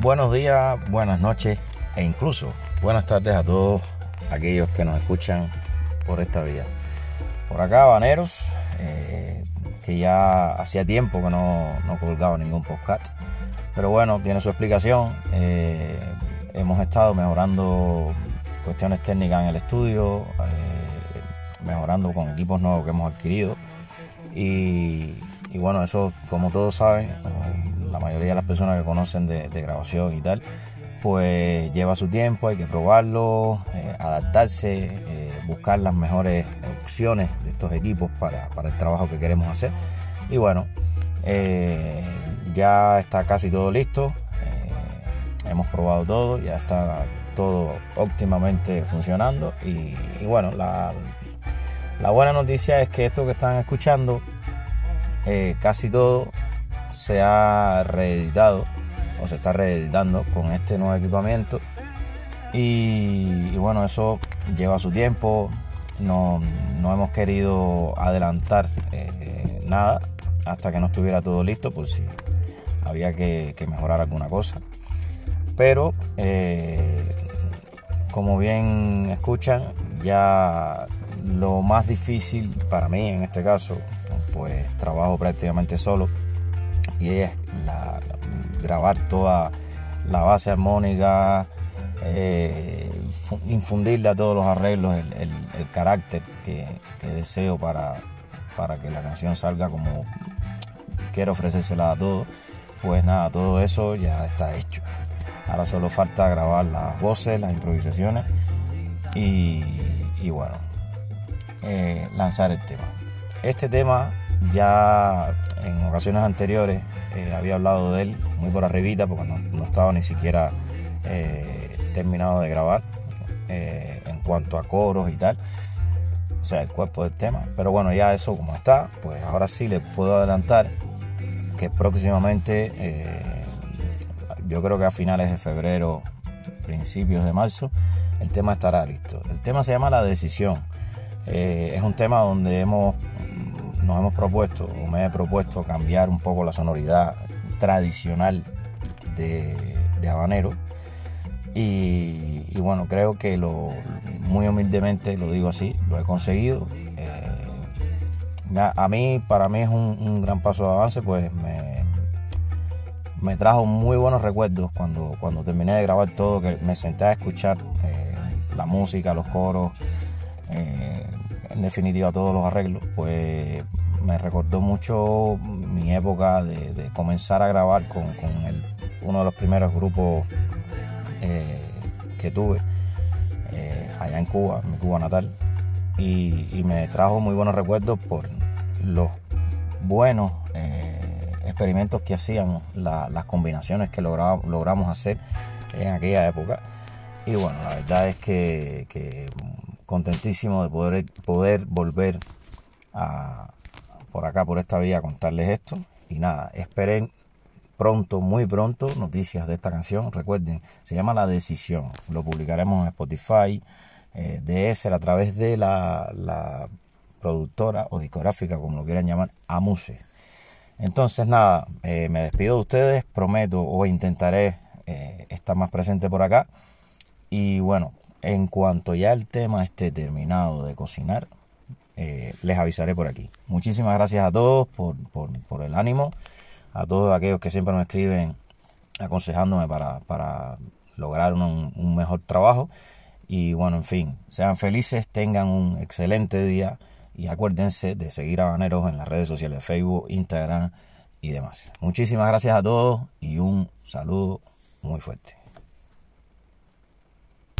Buenos días, buenas noches e incluso buenas tardes a todos aquellos que nos escuchan por esta vía. Por acá, Baneros, eh, que ya hacía tiempo que no, no colgaba ningún podcast. Pero bueno, tiene su explicación. Eh, hemos estado mejorando cuestiones técnicas en el estudio, eh, mejorando con equipos nuevos que hemos adquirido. Y, bueno, eso, como todos saben, la mayoría de las personas que conocen de, grabación y tal, pues lleva su tiempo, hay que probarlo, eh, adaptarse, buscar las mejores opciones de estos equipos para, el trabajo que queremos hacer. Y bueno, ya está casi todo listo. Eh, hemos probado todo, ya está todo óptimamente funcionando. Y, bueno, la, buena noticia es que esto que están escuchando, eh, casi todo se ha reeditado o se está reeditando con este nuevo equipamiento. Y, bueno, eso lleva su tiempo. No, hemos querido adelantar eh, nada hasta que no estuviera todo listo, por si había que, mejorar alguna cosa. Pero, eh, como bien escuchan, ya lo más difícil para mí en este caso, pues trabajo prácticamente solo y es grabar toda la base armónica, eh, infundirle a todos los arreglos el, carácter que, deseo para, para que la canción salga como quiero ofrecérsela a todos pues nada, todo eso ya está hecho. Ahora solo falta grabar las voces, las improvisaciones y, bueno, eh, lanzar el tema. Este tema ya en ocasiones anteriores eh, había hablado de él muy por arribita porque no, estaba ni siquiera eh, terminado de grabar en cuanto a coros y tal. O sea, el cuerpo del tema. Pero bueno, ya eso como está, pues ahora sí le puedo adelantar que próximamente, eh, yo creo que a finales de febrero, principios de marzo, el tema estará listo. El tema se llama La Decisión. Eh, es un tema donde hemos, nos hemos propuesto, o me he propuesto cambiar un poco la sonoridad tradicional de, habanero. Y, bueno, creo que lo, muy humildemente lo digo así, lo he conseguido. Eh, a mí, para mí es un, gran paso de avance, pues me, me, trajo muy buenos recuerdos cuando, cuando terminé de grabar todo, que me senté a escuchar eh, la música, los coros, eh, en definitiva todos los arreglos, pues me recordó mucho mi época de, comenzar a grabar con, uno de los primeros grupos eh, que tuve allá en Cuba, mi Cuba natal. y, me trajo muy buenos recuerdos por, los buenos eh, experimentos que hacíamos, las combinaciones que logramos hacer en aquella época. Y bueno, la verdad es que, contentísimo de poder, poder volver a, por acá, por esta vía, contarles esto. Y nada, esperen pronto, muy pronto, noticias de esta canción. Recuerden, se llama La Decisión. Lo publicaremos en Spotify, eh, de a través de la, la productora o discográfica, como lo quieran llamar, a Muse. Entonces, nada, eh, me despido de ustedes, prometo o intentaré eh, estar más presente por acá. Y bueno, en cuanto ya el tema esté terminado de cocinar, eh, les avisaré por aquí. Muchísimas gracias a todos por, por, el ánimo, a todos aquellos que siempre me escriben aconsejándome para, para lograr un, un mejor trabajo. Y bueno, en fin, sean felices, tengan un excelente día y acuérdense de seguir a Baneros en las redes sociales, Facebook, Instagram y demás. Muchísimas gracias a todos y un saludo muy fuerte.